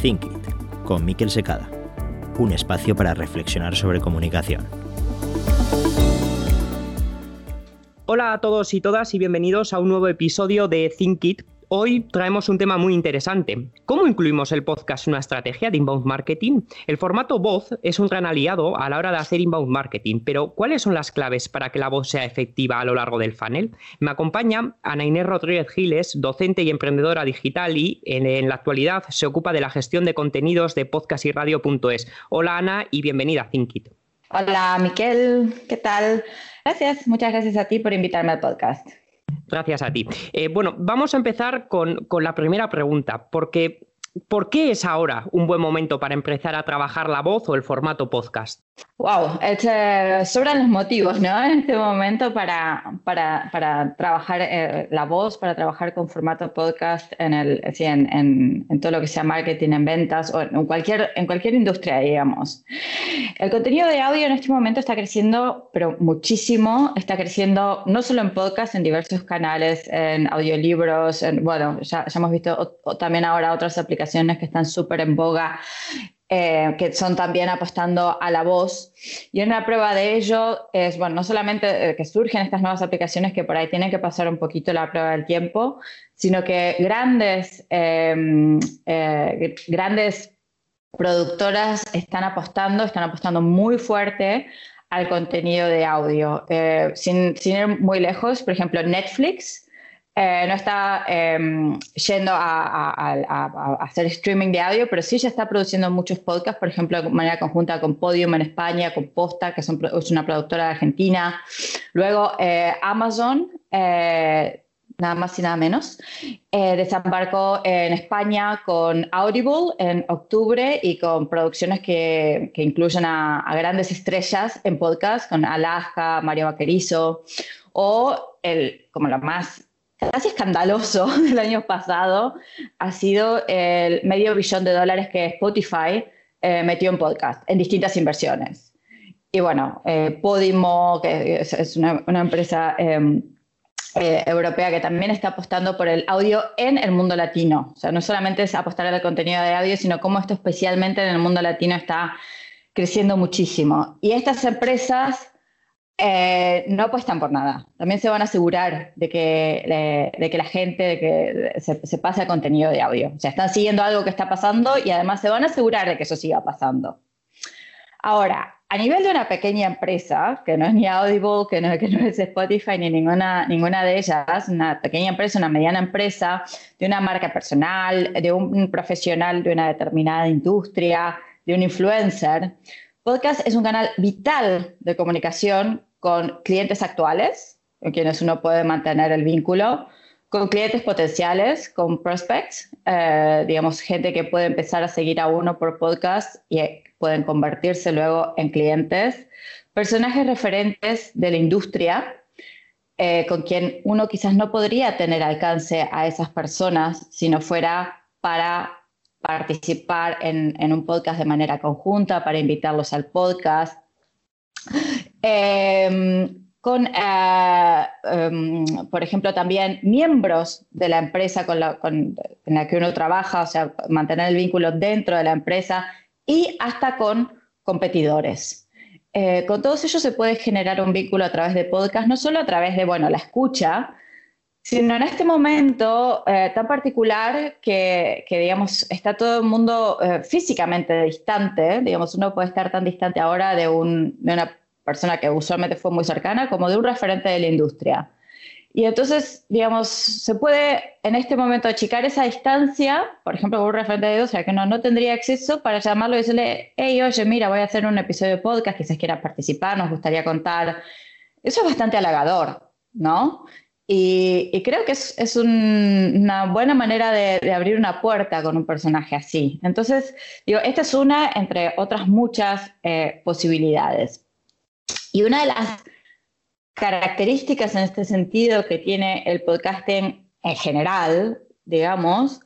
Think It, con Miquel Secada, un espacio para reflexionar sobre comunicación. Hola a todos y todas y bienvenidos a un nuevo episodio de Think It, Hoy traemos un tema muy interesante. ¿Cómo incluimos el podcast en una estrategia de inbound marketing? El formato voz es un gran aliado a la hora de hacer inbound marketing, pero ¿cuáles son las claves para que la voz sea efectiva a lo largo del funnel? Me acompaña Ana Inés Rodríguez Giles, docente y emprendedora digital y en, la actualidad se ocupa de la gestión de contenidos de podcast. Hola Ana y bienvenida a ThinkIt. Hola Miquel, ¿qué tal? Gracias, muchas gracias a ti por invitarme al podcast. Gracias a ti. Eh, bueno, vamos a empezar con, con la primera pregunta, porque ¿por qué es ahora un buen momento para empezar a trabajar la voz o el formato podcast? Wow, este, sobran los motivos, ¿no? En este momento para, para, para trabajar eh, la voz, para trabajar con formato podcast en, el, en, en, todo lo que sea marketing, en ventas o en cualquier, en cualquier industria, digamos. El contenido de audio en este momento está creciendo, pero muchísimo. Está creciendo no solo en podcast, en diversos canales, en audiolibros, en, bueno, ya, ya hemos visto también ahora otras aplicaciones que están súper en boga eh, que son también apostando a la voz. Y una prueba de ello es, bueno, no solamente eh, que surgen estas nuevas aplicaciones que por ahí tienen que pasar un poquito la prueba del tiempo, sino que grandes, em, eh, grandes productoras están apostando, están apostando muy fuerte al contenido de audio. sin, sin ir muy lejos, por ejemplo, Netflix eh, no está em, yendo a, hacer streaming de audio, pero sí ya está produciendo muchos podcasts, por ejemplo, de manera conjunta con Podium en España, con Posta, que es una productora de Argentina. Luego, eh, Amazon, eh, nada más y nada menos, desembarcó en España con Audible en octubre y con producciones que, que incluyen a, grandes estrellas en podcast, con Alaska, Mario Vaquerizo, o el, como lo más casi escandaloso del año pasado ha sido el medio billón de dólares que Spotify eh, metió en podcast, en distintas inversiones. Y bueno, eh, Podimo, que es, una, empresa em, eh, europea que también está apostando por el audio en el mundo latino. O sea, no solamente es apostar al contenido de audio, sino cómo esto especialmente en el mundo latino está creciendo muchísimo. Y estas empresas eh, no apuestan por nada. También se van a asegurar de que, de, que la gente de que se, se, pase el contenido de audio. O sea, están siguiendo algo que está pasando y además se van a asegurar de que eso siga pasando. Ahora, a nivel de una pequeña empresa, que no es ni Audible, que no, que no es Spotify, ni ninguna, ninguna de ellas, una pequeña empresa, una mediana empresa, de una marca personal, de un profesional de una determinada industria, de un influencer, podcast es un canal vital de comunicación con clientes actuales, con quienes uno puede mantener el vínculo, con clientes potenciales, con prospects, eh, digamos, gente que puede empezar a seguir a uno por podcast y pueden convertirse luego en clientes, personajes referentes de la industria, eh, con quien uno quizás no podría tener alcance a esas personas si no fuera para participar en, en un podcast de manera conjunta, para invitarlos al podcast, Em, con, eh, em, por ejemplo, también miembros de la empresa con la, con, en la que uno trabaja, o sea, mantener el vínculo dentro de la empresa y hasta con competidores. Eh, con todos ellos se puede generar un vínculo a través de podcast, no solo a través de, bueno, la escucha, sino en este momento eh, tan particular que, que, digamos, está todo el mundo físicamente distante, digamos, uno puede estar tan distante ahora de, un, de una persona que usualmente fue muy cercana, como de un referente de la industria. Y entonces, digamos, se puede en este momento achicar esa distancia, por ejemplo, con un referente de industria que no, no tendría acceso, para llamarlo y decirle, hey, oye, mira, voy a hacer un episodio de podcast, quizás quiera participar, nos gustaría contar. Eso es bastante halagador, ¿no? Y, creo que es, es una buena manera de, abrir una puerta con un personaje así. Entonces, digo, esta es una entre otras muchas eh, posibilidades. Y una de las características en este sentido que tiene el podcasting en general, digamos,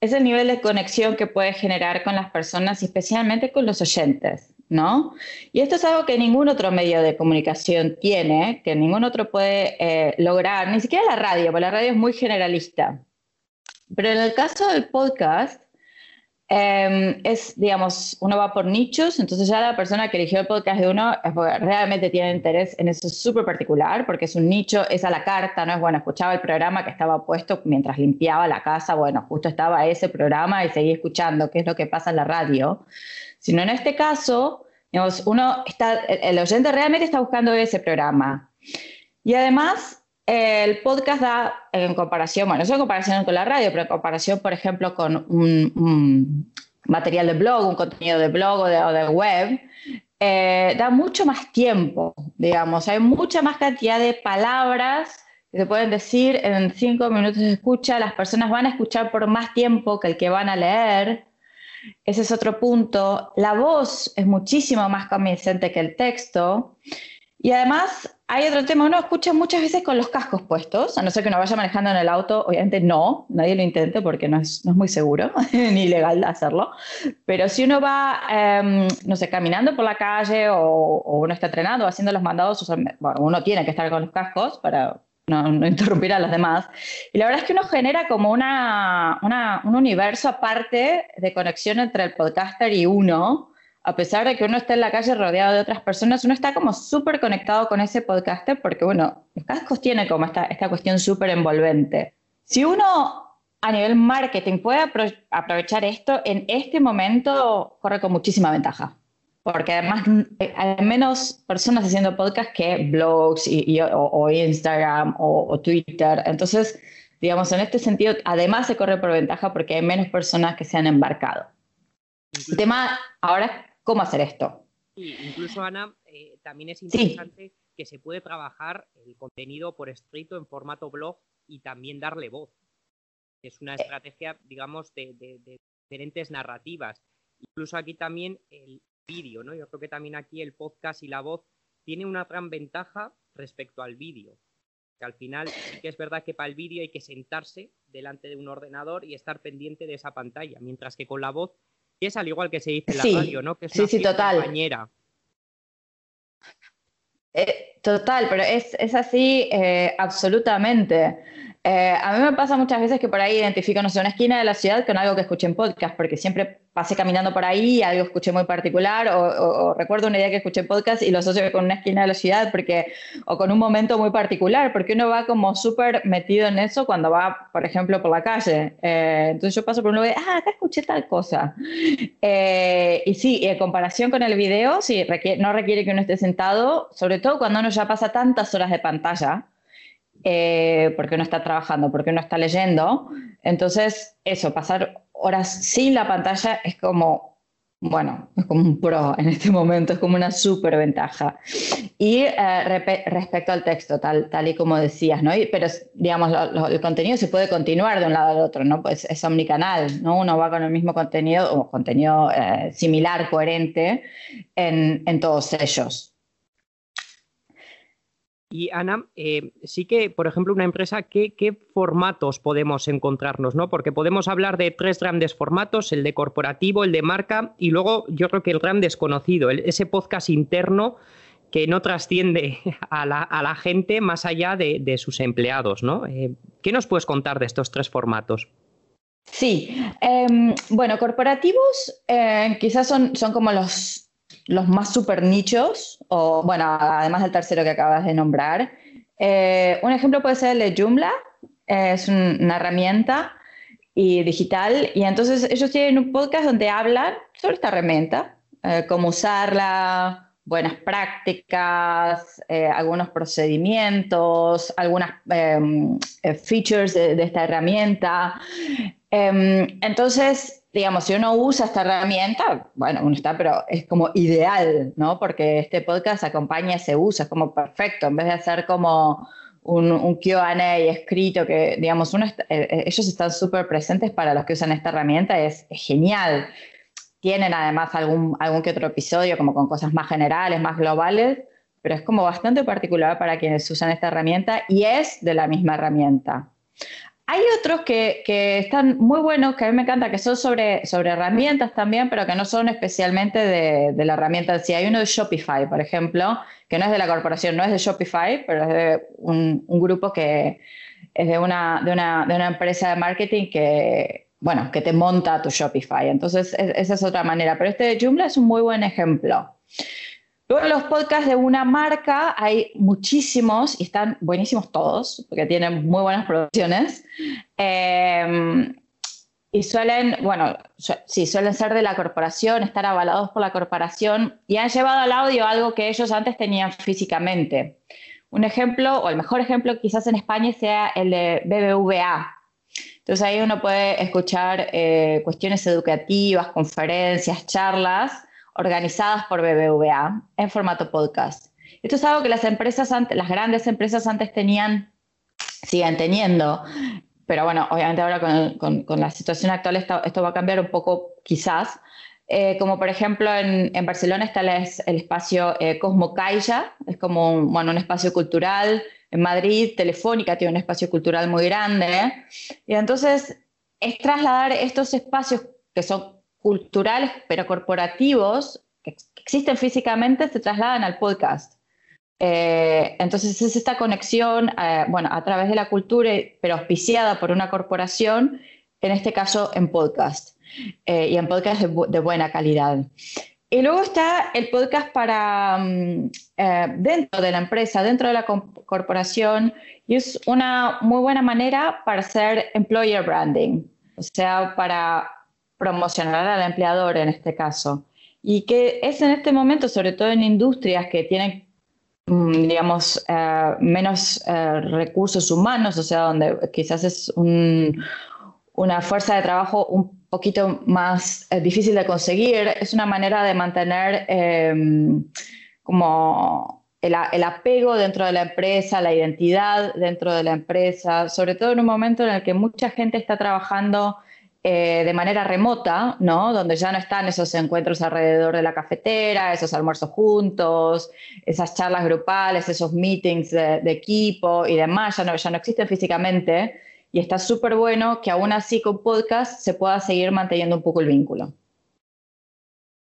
es el nivel de conexión que puede generar con las personas especialmente con los oyentes, ¿no? Y esto es algo que ningún otro medio de comunicación tiene, que ningún otro puede eh, lograr, ni siquiera la radio, porque la radio es muy generalista. Pero en el caso del podcast, Em, es, digamos, uno va por nichos, entonces ya la persona que eligió el podcast de uno realmente tiene interés en eso súper particular, porque es un nicho, es a la carta, no es bueno, escuchaba el programa que estaba puesto mientras limpiaba la casa, bueno, justo estaba ese programa y seguí escuchando qué es lo que pasa en la radio, sino en este caso, digamos, uno está, el oyente realmente está buscando ese programa. Y además, el podcast da, en comparación, bueno, no en comparación con la radio, pero en comparación, por ejemplo, con un, material de blog, un contenido de blog o de, web, eh, da mucho más tiempo, digamos. Hay mucha más cantidad de palabras que se pueden decir en cinco minutos de escucha. Las personas van a escuchar por más tiempo que el que van a leer. Ese es otro punto. La voz es muchísimo más convincente que el texto. Y además hay otro tema, uno escucha muchas veces con los cascos puestos, a no ser que uno vaya manejando en el auto, obviamente no, nadie lo intente porque no es, no es muy seguro ni legal hacerlo, pero si uno va, em, no sé, caminando por la calle o, uno está entrenando o haciendo los mandados, bueno, uno tiene que estar con los cascos para no, no, interrumpir a los demás. Y la verdad es que uno genera como una, una, un universo aparte de conexión entre el podcaster y uno, a pesar de que uno esté en la calle rodeado de otras personas, uno está como súper conectado con ese podcaster porque, bueno, los cascos tienen como esta, esta cuestión súper envolvente. Si uno a nivel marketing puede aprovechar esto, en este momento corre con muchísima ventaja. Porque además hay menos personas haciendo podcast que blogs y, o, Instagram o, o Twitter. Entonces, digamos, en este sentido, además se corre por ventaja porque hay menos personas que se han embarcado. El tema ahora cómo hacer esto. Sí, incluso, Ana, eh, también es interesante que se puede trabajar el contenido por escrito en formato blog y también darle voz. Es una eh. estrategia, digamos, de, diferentes narrativas. Incluso aquí también el vídeo, ¿no? Yo creo que también aquí el podcast y la voz tiene una gran ventaja respecto al vídeo. Que al final sí que es verdad que para el vídeo hay que sentarse delante de un ordenador y estar pendiente de esa pantalla, mientras que con la voz y es al igual que se dice en la radio, ¿no? Que es sí, sí, total. compañera. Eh, total, pero es, es así eh, absolutamente. Eh, a mí me pasa muchas veces que por ahí identifico, no sé, una esquina de la ciudad con algo que escuché en podcast, porque siempre pasé caminando por ahí y algo escuché muy particular, o, recuerdo una idea que escuché en podcast y lo asocio con una esquina de la ciudad, porque, o con un momento muy particular, porque uno va como súper metido en eso cuando va, por ejemplo, por la calle. Eh, entonces yo paso por un lugar y, ah, acá escuché tal cosa. Eh, y sí, en comparación con el video, sí, no requiere que uno esté sentado, sobre todo cuando uno ya pasa tantas horas de pantalla eh, porque uno está trabajando, porque uno está leyendo. Entonces, eso, pasar horas sin la pantalla es como, bueno, es como un pro en este momento, es como una súper ventaja. Y eh, respecto al texto, tal, tal y como decías, ¿no? pero, digamos, el contenido se puede continuar de un lado al otro, ¿no? Pues es omnicanal, ¿no? Uno va con el mismo contenido o contenido eh, similar, coherente en, en todos ellos. Y Ana, eh, sí que, por ejemplo, una empresa, ¿qué, formatos podemos encontrarnos? ¿no? Porque podemos hablar de tres grandes formatos, el de corporativo, el de marca y luego yo creo que el gran desconocido, ese podcast interno que no trasciende a la, gente más allá de, sus empleados. ¿no? Eh, ¿Qué nos puedes contar de estos tres formatos? Sí, em, bueno, corporativos eh, quizás son, son como los los más super nichos, o bueno, además del tercero que acabas de nombrar. Eh, un ejemplo puede ser el de Joomla, es una herramienta y digital, y entonces ellos tienen un podcast donde hablan sobre esta herramienta, eh, cómo usarla, buenas prácticas, eh, algunos procedimientos, algunas em, features de, de, esta herramienta. Em, entonces, digamos, si uno usa esta herramienta, bueno, uno está, pero es como ideal, ¿no? Porque este podcast acompaña ese uso, es como perfecto, en vez de hacer como un, un QA escrito, que, digamos, uno eh, eh, ellos están súper presentes para los que usan esta herramienta, es, genial. Tienen además algún, algún que otro episodio como con cosas más generales, más globales, pero es como bastante particular para quienes usan esta herramienta y es de la misma herramienta. Hay otros que, están muy buenos, que a mí me encanta, que son sobre, sobre herramientas también, pero que no son especialmente de, la herramienta Si Hay uno de Shopify, por ejemplo, que no es de la corporación, no es de Shopify, pero es de un, grupo que es de una, de, una, de una empresa de marketing que, bueno, que te monta tu Shopify. Entonces, esa es otra manera. Pero este de Joomla es un muy buen ejemplo. Luego los podcasts de una marca hay muchísimos y están buenísimos todos, porque tienen muy buenas producciones. Em, y suelen, bueno, sí, suelen ser de la corporación, estar avalados por la corporación y han llevado al audio algo que ellos antes tenían físicamente. Un ejemplo, o el mejor ejemplo quizás en España sea el de BBVA. Entonces ahí uno puede escuchar eh, cuestiones educativas, conferencias, charlas organizadas por BBVA en formato podcast. Esto es algo que las empresas, las grandes empresas antes tenían, siguen teniendo, pero bueno, obviamente ahora con, con, la situación actual esto, esto, va a cambiar un poco quizás. Eh, como por ejemplo en, Barcelona está el, el espacio eh, Cosmo Caixa, es como un, bueno, un espacio cultural. En Madrid, Telefónica tiene un espacio cultural muy grande. Y entonces es trasladar estos espacios que son culturales pero corporativos, que existen físicamente, se trasladan al podcast. Eh, entonces es esta conexión, eh, bueno, a través de la cultura, pero auspiciada por una corporación, en este caso en podcast, eh, y en podcast de, buena calidad. Y luego está el podcast para mm, dentro de la empresa, dentro de la corporación, y es una muy buena manera para hacer employer branding, o sea, para promocionar al empleador en este caso. Y que es en este momento, sobre todo en industrias que tienen Mm, digamos, eh, menos eh, recursos humanos, o sea, donde quizás es una fuerza de trabajo un poquito más eh, difícil de conseguir, es una manera de mantener em, como el, el, apego dentro de la empresa, la identidad dentro de la empresa, sobre todo en un momento en el que mucha gente está trabajando eh, de manera remota, ¿no? Donde ya no están esos encuentros alrededor de la cafetera, esos almuerzos juntos, esas charlas grupales, esos meetings de, equipo y demás, ya no, ya no existen físicamente. Y está súper bueno que aún así con podcast se pueda seguir manteniendo un poco el vínculo.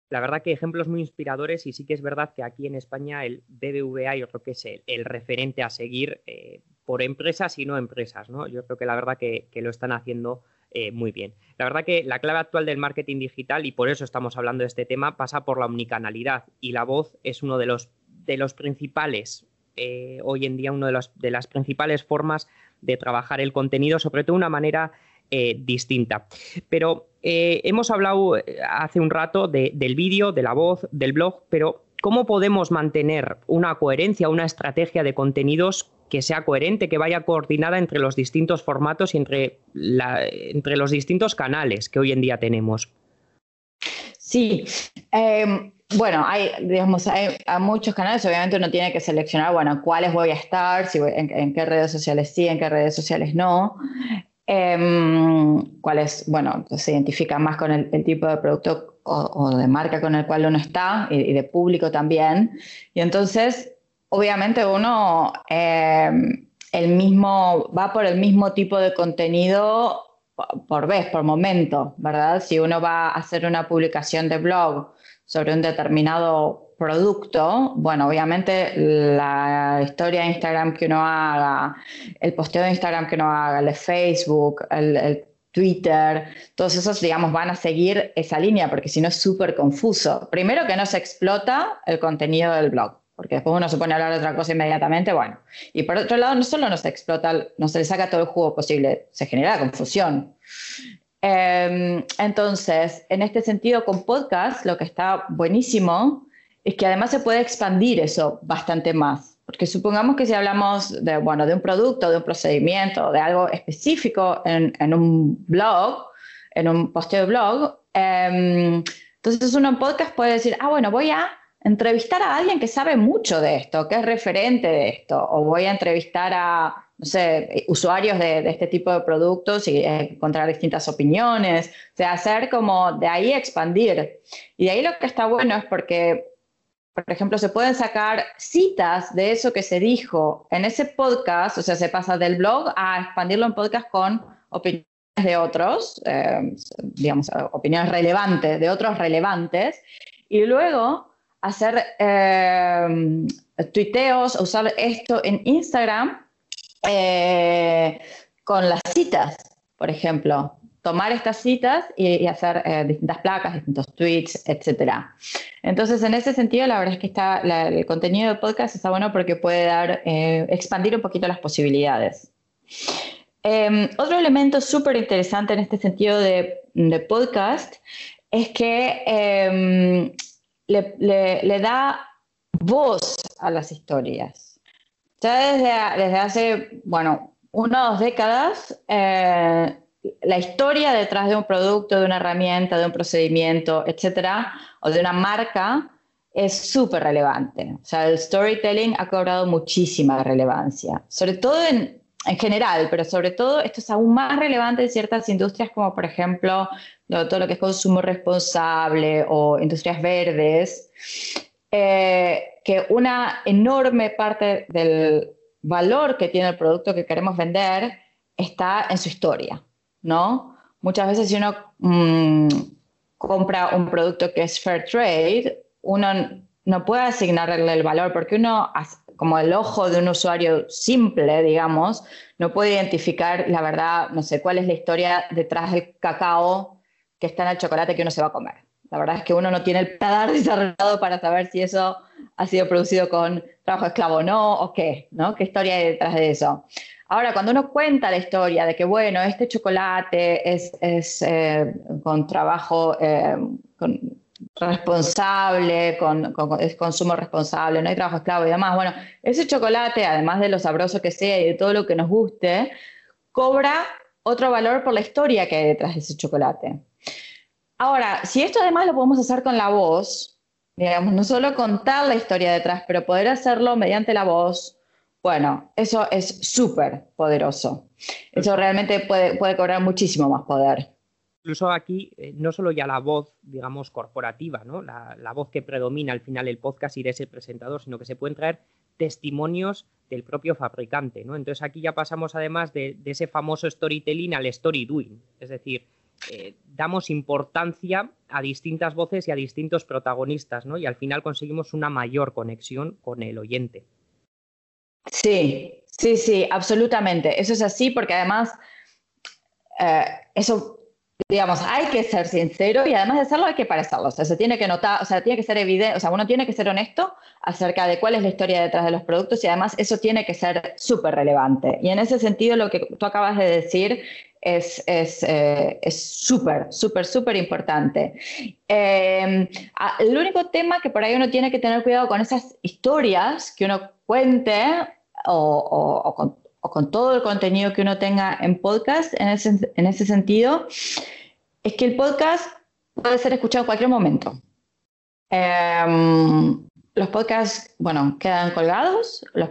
La verdad que ejemplos muy inspiradores y sí que es verdad que aquí en España el BBVA yo creo que es el, referente a seguir eh, por empresas y no empresas, ¿no? Yo creo que la verdad que, que lo están haciendo eh, muy bien. La verdad que la clave actual del marketing digital, y por eso estamos hablando de este tema, pasa por la omnicanalidad y la voz es uno de los, de los principales, eh, hoy en día, una de, de las principales formas de trabajar el contenido, sobre todo de una manera eh, distinta. Pero hemos hablado hace un rato del vídeo, de la voz, del blog, pero ¿cómo podemos mantener una coherencia, una estrategia de contenidos que sea coherente, que vaya coordinada entre los distintos formatos y entre, entre los distintos canales que hoy en día tenemos. Sí, em, bueno, hay, digamos, hay, muchos canales, obviamente uno tiene que seleccionar, bueno, cuáles voy a estar, si en, qué redes sociales sí, en qué redes sociales no, em, cuáles, bueno, se identifica más con el, tipo de producto o, de marca con el cual uno está y, y de público también. Y entonces obviamente uno eh, el mismo, va por el mismo tipo de contenido por vez, por momento, ¿verdad? Si uno va a hacer una publicación de blog sobre un determinado producto, bueno, obviamente la historia de Instagram que uno haga, el posteo de Instagram que uno haga, el de Facebook, el, el Twitter, todos esos, digamos, van a seguir esa línea, porque si no es súper confuso. Primero que no se explota el contenido del blog porque después uno se pone a hablar de otra cosa inmediatamente, bueno. Y por otro lado, no solo no se explota, no se le saca todo el jugo posible, se genera confusión. Em, entonces, en este sentido, con podcast, lo que está buenísimo es que además se puede expandir eso bastante más. Porque supongamos que si hablamos de, bueno, de un producto, de un procedimiento, de algo específico en, en un blog, en un posteo de blog, eh, entonces uno en podcast puede decir, ah, bueno, voy a entrevistar a alguien que sabe mucho de esto, que es referente de esto, o voy a entrevistar a, no sé, usuarios de, este tipo de productos y encontrar distintas opiniones, o sea, hacer como de ahí expandir. Y de ahí lo que está bueno es porque, por ejemplo, se pueden sacar citas de eso que se dijo en ese podcast, o sea, se pasa del blog a expandirlo en podcast con opiniones de otros, eh, digamos, opiniones relevantes, de otros relevantes, y luego hacer eh, tuiteos, usar esto en Instagram eh, con las citas, por ejemplo. tomar estas citas y, hacer eh, distintas placas, distintos tweets, etc. Entonces, en ese sentido, la verdad es que está, el contenido de podcast está bueno porque puede dar, eh, expandir un poquito las posibilidades. Em, otro elemento súper interesante en este sentido de, podcast es que em, le, da voz a las historias. Ya desde, desde hace, bueno, una décadas, eh, la historia detrás de un producto, de una herramienta, de un procedimiento, etcétera, o de una marca, es súper relevante. O sea, el storytelling ha cobrado muchísima relevancia, sobre todo en, en, general, pero sobre todo esto es aún más relevante en ciertas industrias como por ejemplo todo lo que es consumo responsable o industrias verdes, eh, que una enorme parte del valor que tiene el producto que queremos vender está en su historia. ¿no? Muchas veces si uno mm, compra un producto que es fair trade, uno no puede asignarle el valor porque uno, como el ojo de un usuario simple, digamos, no puede identificar la verdad, no sé, cuál es la historia detrás del cacao que está en el chocolate que uno se va a comer. La verdad es que uno no tiene el paladar desarrollado para saber si eso ha sido producido con trabajo esclavo o no, o qué, ¿no? ¿Qué historia hay detrás de eso? Ahora, cuando uno cuenta la historia de que, bueno, este chocolate es, eh, con trabajo eh, responsable, con, es consumo responsable, no hay trabajo esclavo y demás, bueno, ese chocolate, además de lo sabroso que sea y de todo lo que nos guste, cobra otro valor por la historia que hay detrás de ese chocolate. Ahora, si esto además lo podemos hacer con la voz, digamos, no solo contar la historia detrás, pero poder hacerlo mediante la voz, bueno, eso es súper poderoso. Eso realmente puede, puede cobrar muchísimo más poder. Incluso aquí, eh, no solo ya la voz, digamos, corporativa, ¿no? La, voz que predomina al final el podcast y de ese presentador, sino que se pueden traer testimonios del propio fabricante, ¿no? Entonces aquí ya pasamos además de, ese famoso storytelling al story doing, es decir, eh, damos importancia a distintas voces y a distintos protagonistas, ¿no? Y al final conseguimos una mayor conexión con el oyente. Sí, sí, sí, absolutamente. Eso es así porque además, eh, eso, digamos, hay que ser sincero y además de serlo hay que parecerlo. O sea, se tiene que notar, o sea, tiene que ser evidente, o sea, uno tiene que ser honesto acerca de cuál es la historia detrás de los productos y además eso tiene que ser súper relevante. Y en ese sentido, lo que tú acabas de decir es eh, súper, es, súper, súper importante. Eh, el único tema que por ahí uno tiene que tener cuidado con esas historias que uno cuente o, con, todo el contenido que uno tenga en podcast, en ese, en ese sentido, es que el podcast puede ser escuchado en cualquier momento. Em, los podcasts, bueno, quedan colgados, eh,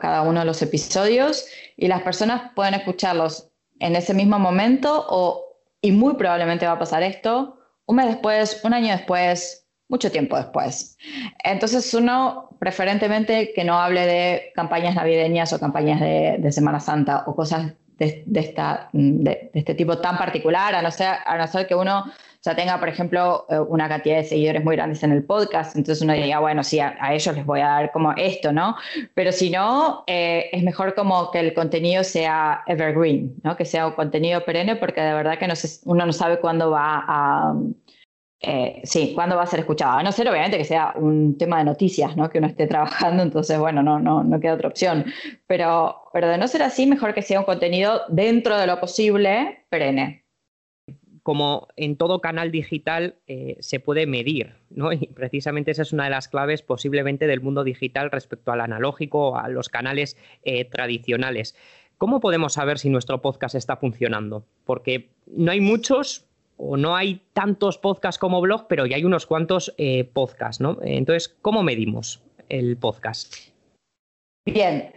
cada uno de los episodios, y las personas pueden escucharlos en ese mismo momento o, y muy probablemente va a pasar esto, un mes después, un año después, mucho tiempo después. Entonces uno preferentemente que no hable de campañas navideñas o campañas de, Semana Santa o cosas de, esta, de, este tipo tan particular, a no ser que uno ya tenga, por ejemplo, eh, una cantidad de seguidores muy grandes en el podcast, entonces uno diría, bueno, sí, a, ellos les voy a dar como esto, ¿no? Pero si no, eh, es mejor como que el contenido sea evergreen, ¿no? Que sea un contenido perenne, porque de verdad que no uno no sabe cuándo va a eh, sí, ¿cuándo va a ser escuchado? A no ser obviamente que sea un tema de noticias, ¿no? Que uno esté trabajando, entonces, bueno, no, no, no queda otra opción. Pero, pero de no ser así, mejor que sea un contenido dentro de lo posible, perenne. Como en todo canal digital eh, se puede medir, ¿no? Y precisamente esa es una de las claves posiblemente del mundo digital respecto al analógico, a los canales eh, tradicionales. ¿Cómo podemos saber si nuestro podcast está funcionando? Porque no hay muchos, o no hay tantos podcasts como blog, pero ya hay unos cuantos eh, podcasts, ¿no? Entonces, ¿cómo medimos el podcast? Bien,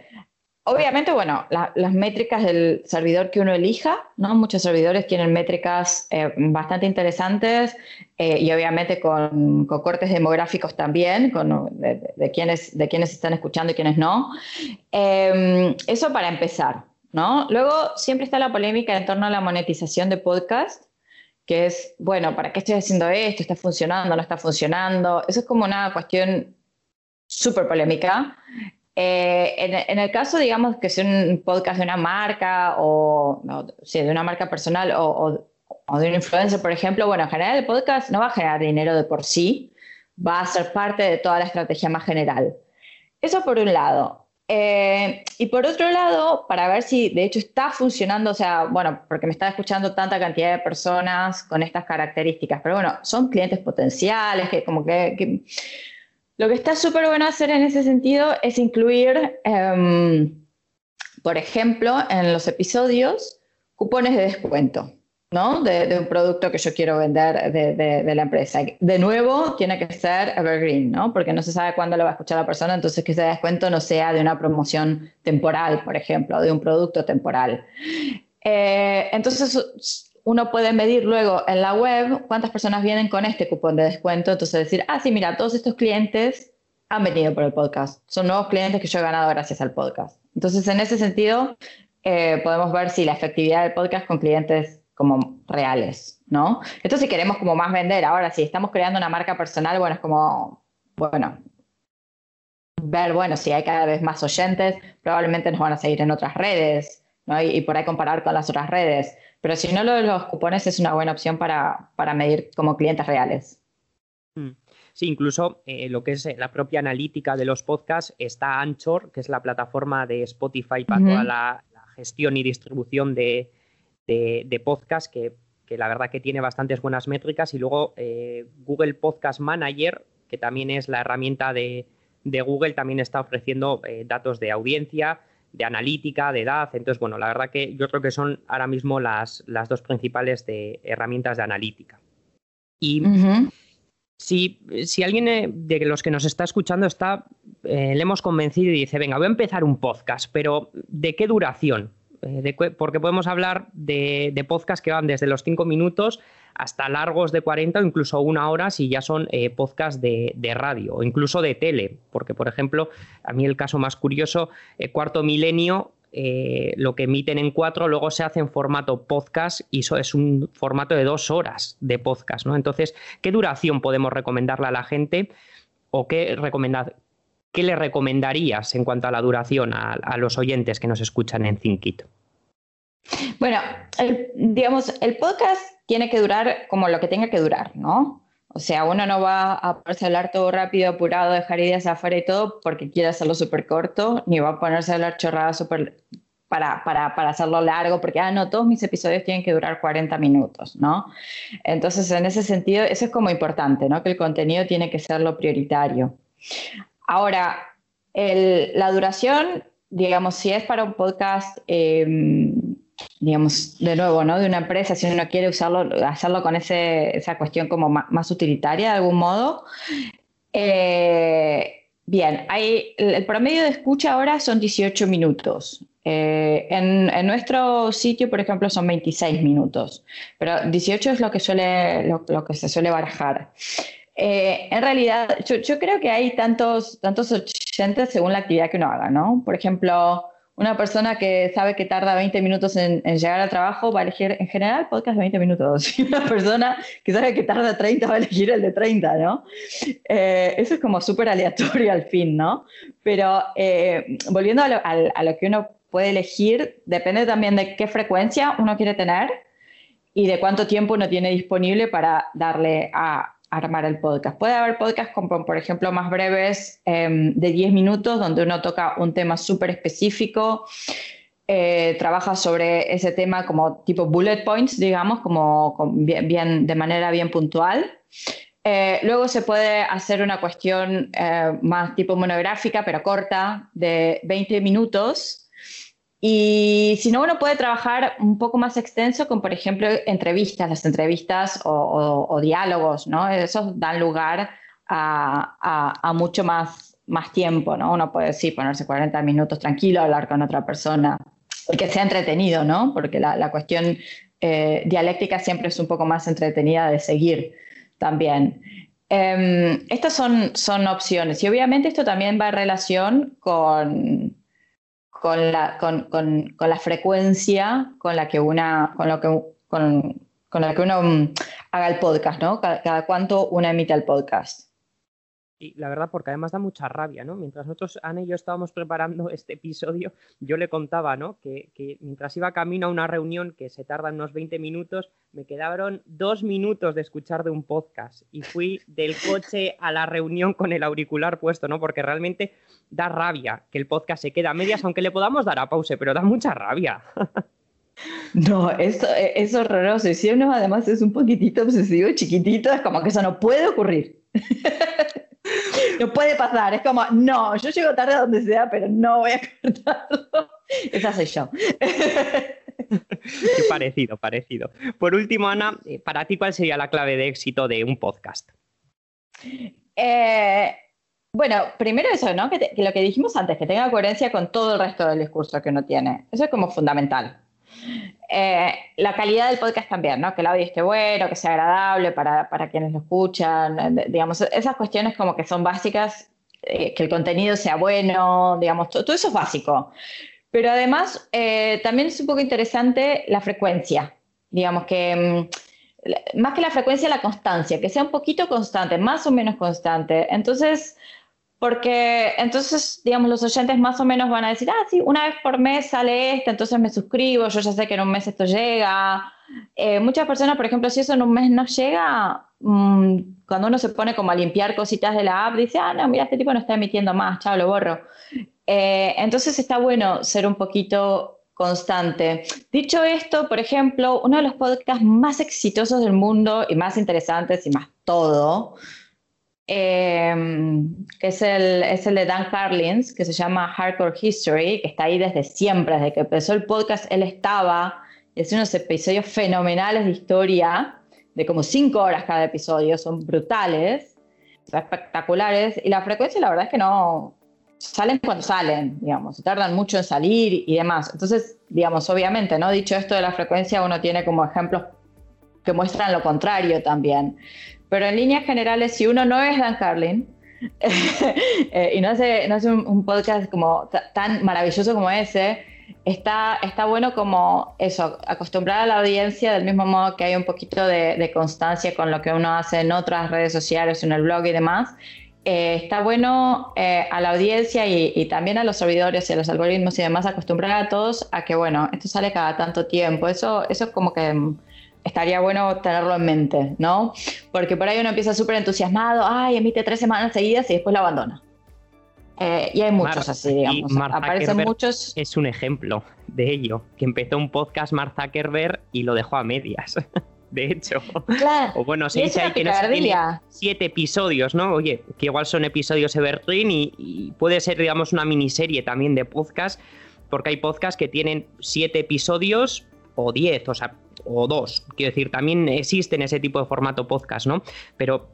obviamente, bueno, las métricas del servidor que uno elija, ¿no? Muchos servidores tienen métricas eh, bastante interesantes eh, y obviamente con, cortes demográficos también, con, de, de, quienes, de quienes están escuchando y quienes no. Em, eso para empezar, ¿no? Luego siempre está la polémica en torno a la monetización de podcast que es, bueno, ¿para qué estoy haciendo esto? ¿Está funcionando? ¿No está funcionando? Eso es como una cuestión súper polémica. Eh, en, el caso, digamos, que sea un podcast de una marca o, de una marca personal o, o de un influencer, por ejemplo, bueno, en general el podcast no va a generar dinero de por sí, va a ser parte de toda la estrategia más general. Eso por un lado. Eh, y por otro lado, para ver si de hecho está funcionando, o sea, bueno, porque me está escuchando tanta cantidad de personas con estas características, pero bueno, son clientes potenciales, que como que... lo que está súper bueno hacer en ese sentido es incluir, em, por ejemplo, en los episodios, cupones de descuento. ¿no? De, un producto que yo quiero vender de, la empresa. De nuevo, tiene que ser evergreen, ¿no? Porque no se sabe cuándo lo va a escuchar la persona, entonces que ese descuento no sea de una promoción temporal, por ejemplo, de un producto temporal. Eh, entonces, uno puede medir luego en la web cuántas personas vienen con este cupón de descuento, entonces decir, ah, sí, mira, todos estos clientes han venido por el podcast, son nuevos clientes que yo he ganado gracias al podcast. Entonces, en ese sentido, eh, podemos ver si la efectividad del podcast con clientes como reales, ¿no? Esto si queremos como más vender. Ahora, si estamos creando una marca personal, bueno, es como, bueno, ver, bueno, si hay cada vez más oyentes, probablemente nos van a seguir en otras redes, ¿no? Y, por ahí comparar con las otras redes. Pero si no, lo de los cupones es una buena opción para, para medir como clientes reales. Mm. Sí, incluso eh, lo que es eh, la propia analítica de los podcasts está Anchor, que es la plataforma de Spotify para toda la, gestión y distribución de, de, podcast que, la verdad que tiene bastantes buenas métricas y luego eh, Google Podcast Manager, que también es la herramienta de, Google, también está ofreciendo eh, datos de audiencia, de analítica, de edad. Entonces, bueno, la verdad que yo creo que son ahora mismo las, las dos principales de herramientas de analítica. Y si, si, alguien eh, de los que nos está escuchando está, le hemos convencido y dice, venga, voy a empezar un podcast, pero ¿de qué duración? Eh, porque podemos hablar de, de podcasts que van desde los 5 minutos hasta largos de 40 o incluso una hora si ya son eh, podcasts de, radio o incluso de tele. Porque, por ejemplo, a mí el caso más curioso, eh, Cuarto Milenio, lo que emiten en cuatro, luego se hace en formato podcast y eso es un formato de dos horas de podcast. ¿no? Entonces, ¿qué duración podemos recomendarle a la gente o qué, ¿qué le recomendarías en cuanto a la duración a, los oyentes que nos escuchan en ThinkIt? Bueno, digamos, el podcast tiene que durar como lo que tenga que durar, ¿no? O sea, uno no va a ponerse a hablar todo rápido, apurado, dejar ideas afuera y todo porque quiere hacerlo súper corto, ni va a ponerse a hablar chorradas súper para, para, para, hacerlo largo, porque, ah, no, todos mis episodios tienen que durar 40 minutos, ¿no? Entonces, en ese sentido, eso es como importante, ¿no? Que el contenido tiene que ser lo prioritario. Ahora, la duración, digamos, si es para un podcast, em, digamos, de nuevo, ¿no? De una empresa, si uno quiere usarlo, hacerlo con esa cuestión como más, utilitaria de algún modo. Eh, bien, hay, el promedio de escucha ahora son 18 minutos. Eh, en, nuestro sitio, por ejemplo, son 26 minutos, pero 18 es lo que, suele, lo que se suele barajar. Eh, en realidad, yo, creo que hay tantos, tantos oyentes según la actividad que uno haga, ¿no? Por ejemplo, una persona que sabe que tarda 20 minutos en, llegar al trabajo va a elegir en general podcast de 20 minutos. Y una persona que sabe que tarda 30 va a elegir el de 30, ¿no? Eh, eso es como súper aleatorio al fin, ¿no? Pero eh, volviendo a lo, a lo que uno puede elegir, depende también de qué frecuencia uno quiere tener y de cuánto tiempo uno tiene disponible para darle a, armar el podcast. Puede haber podcasts como, por ejemplo, más breves em, de 10 minutos, donde uno toca un tema súper específico, eh, trabaja sobre ese tema como tipo bullet points, digamos, como, bien, de manera bien puntual. Eh, luego se puede hacer una cuestión eh, más tipo monográfica, pero corta, de 20 minutos, y si no, uno puede trabajar un poco más extenso con, por ejemplo, entrevistas, las entrevistas o, diálogos, ¿no? Esos dan lugar a, mucho más, más tiempo, ¿no? Uno puede, sí, ponerse 40 minutos tranquilo, hablar con otra persona, que sea entretenido, ¿no? Porque la, cuestión eh, dialéctica siempre es un poco más entretenida de seguir también. Em, estas son, son opciones y obviamente esto también va en relación con con la, con, con, la frecuencia con la que una, con lo que, con, con la que uno mm, haga el podcast, ¿no? Cada, cada, cuánto uno emite el podcast. Y la verdad, porque además da mucha rabia, ¿no? Mientras nosotros, Ana y yo estábamos preparando este episodio, yo le contaba, ¿no? Que, mientras iba camino a una reunión que se tarda unos 20 minutos, me quedaron dos minutos de escuchar de un podcast y fui del coche a la reunión con el auricular puesto, ¿no? Porque realmente da rabia que el podcast se quede a medias, aunque le podamos dar a pause, pero da mucha rabia. No, eso es horroroso. Y si uno además es un poquitito obsesivo, chiquitito, es como que eso no puede ocurrir. No puede pasar. Es como, no, yo llego tarde a donde sea, pero no voy a cortarlo. Esa soy yo. Qué parecido, parecido. Por último, Ana, eh, para ti, ¿cuál sería la clave de éxito de un podcast? Eh, bueno, primero eso, ¿no? Que, que, lo que dijimos antes, que tenga coherencia con todo el resto del discurso que uno tiene. Eso es como fundamental. Eh, la calidad del podcast también, ¿no? Que el audio esté bueno, que sea agradable para, para quienes lo escuchan, digamos, esas cuestiones como que son básicas, eh, que el contenido sea bueno, digamos, todo, eso es básico. Pero además, eh, también es un poco interesante la frecuencia, digamos que mm, más que la frecuencia, la constancia, que sea un poquito constante, más o menos constante. Entonces, porque entonces, digamos, los oyentes más o menos van a decir, ah, sí, una vez por mes sale este, entonces me suscribo, yo ya sé que en un mes esto llega. Eh, muchas personas, por ejemplo, si eso en un mes no llega, mm, cuando uno se pone como a limpiar cositas de la app, dice, ah, no, mira, este tipo no está emitiendo más, chao, lo borro. Eh, entonces está bueno ser un poquito constante. Dicho esto, por ejemplo, uno de los podcasts más exitosos del mundo y más interesantes y más todo, Em, que es el, es el de Dan Carlins, que se llama Hardcore History, que está ahí desde siempre, desde que empezó el podcast, él estaba, y unos episodios fenomenales de historia, de como cinco horas cada episodio, son brutales, espectaculares, y la frecuencia la verdad es que no, salen cuando salen, digamos, tardan mucho en salir y demás. Entonces, digamos, obviamente, ¿no? Dicho esto de la frecuencia, uno tiene como ejemplos que muestran lo contrario también. Pero en líneas generales, si uno no es Dan Carlin eh, y no hace, no hace un, podcast como tan maravilloso como ese, está, está bueno como eso, acostumbrar a la audiencia del mismo modo que hay un poquito de, constancia con lo que uno hace en otras redes sociales, en el blog y demás. Eh, está bueno eh, a la audiencia y, y, también a los servidores y a los algoritmos y demás acostumbrar a todos a que, bueno, esto sale cada tanto tiempo. Eso, eso es como que estaría bueno tenerlo en mente, ¿no? Porque por ahí uno empieza súper entusiasmado, ay, emite tres semanas seguidas y después lo abandona. Eh, y hay muchos así, digamos. Aparecen muchos. Es un ejemplo de ello, que empezó un podcast Mark Zuckerberg y lo dejó a medias. de hecho. Claro. O bueno, se dice que no siete episodios, ¿no? Oye, que igual son episodios evergreen y, y puede ser, digamos, una miniserie también de podcast, porque hay podcasts que tienen siete episodios o diez, o sea, o dos. Quiero decir, también existe en ese tipo de formato podcast, ¿no? Pero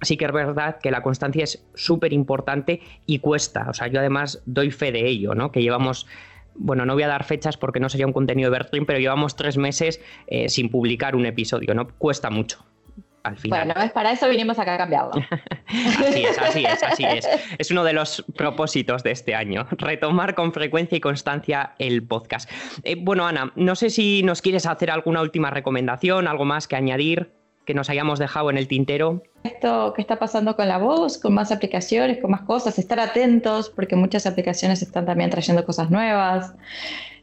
sí que es verdad que la constancia es súper importante y cuesta. O sea, yo además doy fe de ello, ¿no? Que llevamos. Bueno, no voy a dar fechas porque no sería un contenido de Bertrim, pero llevamos tres meses eh, sin publicar un episodio, ¿no? Cuesta mucho. Bueno, es para eso vinimos acá a cambiarlo. así es, así es, así es. Es uno de los propósitos de este año, retomar con frecuencia y constancia el podcast. Eh, bueno, Ana, no sé si nos quieres hacer alguna última recomendación, algo más que añadir que nos hayamos dejado en el tintero. Esto que está pasando con la voz, con más aplicaciones, con más cosas, estar atentos porque muchas aplicaciones están también trayendo cosas nuevas,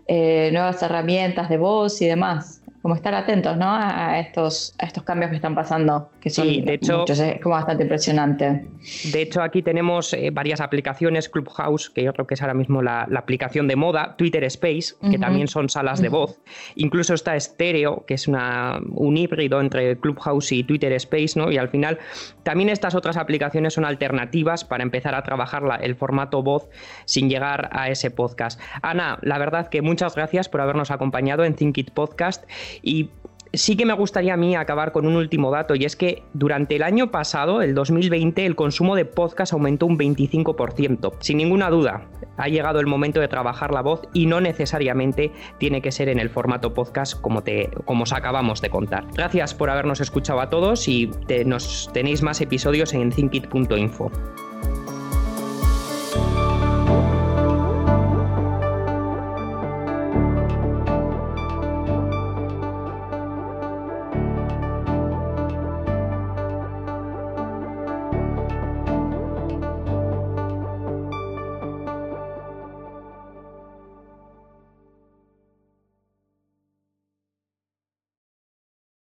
eh, nuevas herramientas de voz y demás como estar atentos ¿no? a, estos, a estos cambios que están pasando, que son de hecho, muchos, es como bastante impresionante. De hecho, aquí tenemos eh, varias aplicaciones, Clubhouse, que yo creo que es ahora mismo la, aplicación de moda, Twitter Space, que también son salas de voz, incluso está Stereo, que es una, un híbrido entre Clubhouse y Twitter Space, ¿no? y al final también estas otras aplicaciones son alternativas para empezar a trabajar el formato voz sin llegar a ese podcast. Ana, la verdad que muchas gracias por habernos acompañado en Think It Podcast y sí que me gustaría a mí acabar con un último dato y es que durante el año pasado, el 2020, el consumo de podcast aumentó un 25%. Sin ninguna duda, ha llegado el momento de trabajar la voz y no necesariamente tiene que ser en el formato podcast como, te, como os acabamos de contar. Gracias por habernos escuchado a todos y nos tenéis más episodios en thinkit.info.